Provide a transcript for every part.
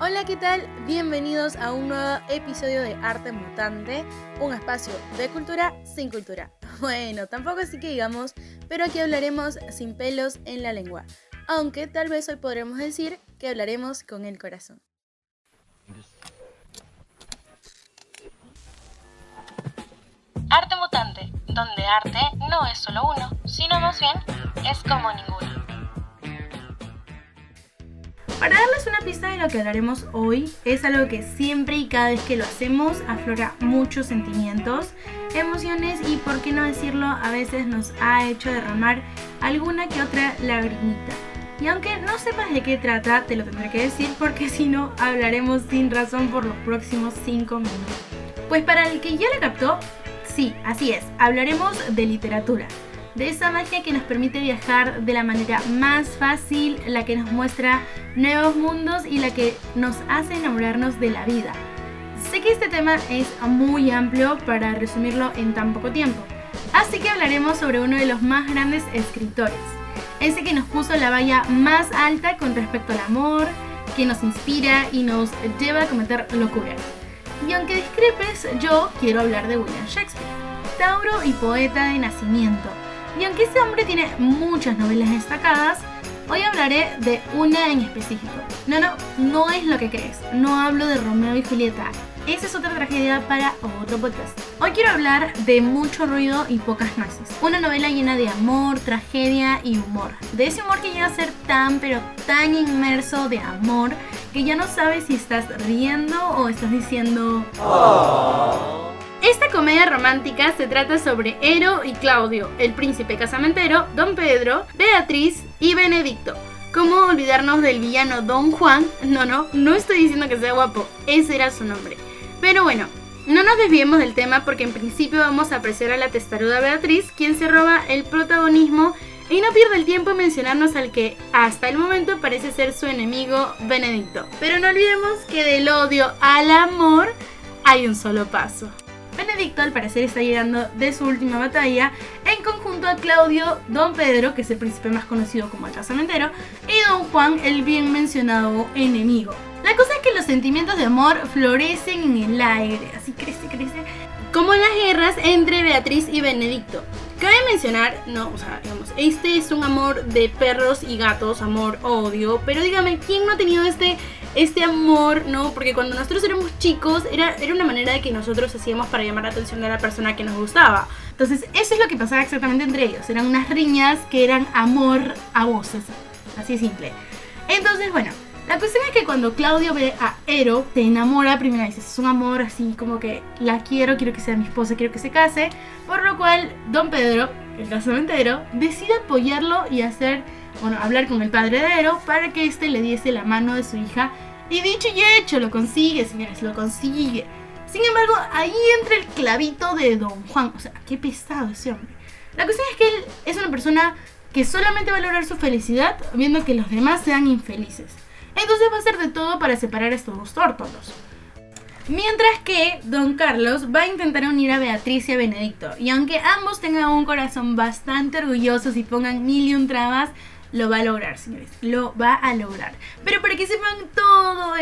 Hola, ¿qué tal? Bienvenidos a un nuevo episodio de Arte Mutante, un espacio de cultura sin cultura. Bueno, tampoco así que digamos, pero aquí hablaremos sin pelos en la lengua, aunque tal vez hoy podremos decir que hablaremos con el corazón. Arte Mutante, donde arte no es solo uno, sino más bien es como ninguno. Para darles una pista de lo que hablaremos hoy, es algo que siempre y cada vez que lo hacemos aflora muchos sentimientos, emociones y, por qué no decirlo, a veces nos ha hecho derramar alguna que otra lagrimita. Y aunque no sepas de qué trata, te lo tendré que decir porque si no, hablaremos sin razón por los próximos 5 minutos. Pues para el que ya lo captó, sí, así es, hablaremos de literatura de esa magia que nos permite viajar de la manera más fácil, la que nos muestra nuevos mundos y la que nos hace enamorarnos de la vida. Sé que este tema es muy amplio para resumirlo en tan poco tiempo, así que hablaremos sobre uno de los más grandes escritores, ese que nos puso la valla más alta con respecto al amor, que nos inspira y nos lleva a cometer locuras. Y aunque discrepes, yo quiero hablar de William Shakespeare, Tauro y poeta de nacimiento y aunque este hombre tiene muchas novelas destacadas, hoy hablaré de una en específico. No, no, no es lo que crees. No hablo de Romeo y Julieta. Esa es otra tragedia para otro podcast. Hoy quiero hablar de Mucho ruido y pocas nueces. Una novela llena de amor, tragedia y humor. De ese humor que llega a ser tan pero tan inmerso de amor que ya no sabes si estás riendo o estás diciendo... Oh. Esta comedia romántica se trata sobre Ero y Claudio, el príncipe casamentero, Don Pedro, Beatriz y Benedicto. ¿Cómo olvidarnos del villano Don Juan? No, no, no estoy diciendo que sea guapo, ese era su nombre. Pero bueno, no nos desviemos del tema porque en principio vamos a apreciar a la testaruda Beatriz, quien se roba el protagonismo y no pierde el tiempo en mencionarnos al que hasta el momento parece ser su enemigo Benedicto. Pero no olvidemos que del odio al amor hay un solo paso. Benedicto al parecer está llegando de su última batalla en conjunto a Claudio, Don Pedro, que es el príncipe más conocido como el casamentero, y Don Juan, el bien mencionado enemigo. La cosa es que los sentimientos de amor florecen en el aire, así crece, crece, como en las guerras entre Beatriz y Benedicto. Cabe mencionar, no, o sea, digamos, este es un amor de perros y gatos, amor-odio, pero dígame, ¿quién no ha tenido este este amor, ¿no? Porque cuando nosotros éramos chicos era, era una manera de que nosotros hacíamos para llamar la atención de la persona que nos gustaba. Entonces eso es lo que pasaba exactamente entre ellos. Eran unas riñas que eran amor a voces. Así simple. Entonces, bueno, la cuestión es que cuando Claudio ve a Ero, te enamora primero dices, es un amor así como que la quiero, quiero que sea mi esposa, quiero que se case. Por lo cual, Don Pedro, el casamentero, decide apoyarlo y hacer bueno, hablar con el padre de Ero para que éste le diese la mano de su hija. Y dicho y hecho, lo consigue, señores, lo consigue. Sin embargo, ahí entra el clavito de Don Juan. O sea, qué pesado ese hombre. La cuestión es que él es una persona que solamente va a lograr su felicidad viendo que los demás sean infelices. Entonces va a hacer de todo para separar a estos dos tórtolos. Mientras que Don Carlos va a intentar unir a Beatriz y a Benedicto. Y aunque ambos tengan un corazón bastante orgullosos y pongan mil y un trabas, lo va a lograr, señores. Lo va a lograr. Pero para que sepan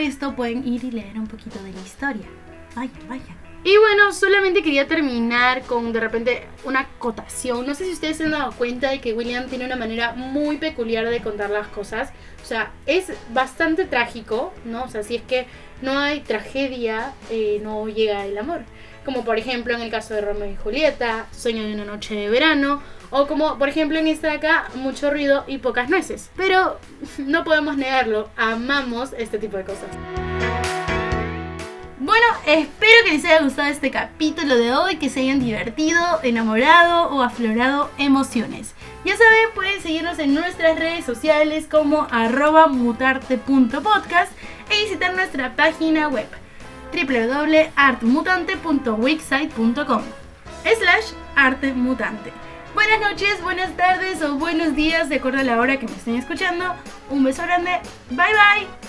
esto, pueden ir y leer un poquito de la historia. Vaya, vaya. Y bueno, solamente quería terminar con de repente una acotación. No sé si ustedes se han dado cuenta de que William tiene una manera muy peculiar de contar las cosas. O sea, es bastante trágico, ¿no? O sea, si es que no hay tragedia, eh, no llega el amor. Como por ejemplo en el caso de Romeo y Julieta, Sueño de una noche de verano, o como, por ejemplo, en esta de acá, mucho ruido y pocas nueces. Pero no podemos negarlo, amamos este tipo de cosas. Bueno, espero que les haya gustado este capítulo de hoy, que se hayan divertido, enamorado o aflorado emociones. Ya saben, pueden seguirnos en nuestras redes sociales como arroba mutarte.podcast e visitar nuestra página web www.artmutante.wixsite.com slash artemutante. Buenas noches, buenas tardes o buenos días, de acuerdo a la hora que me estén escuchando. Un beso grande. Bye bye.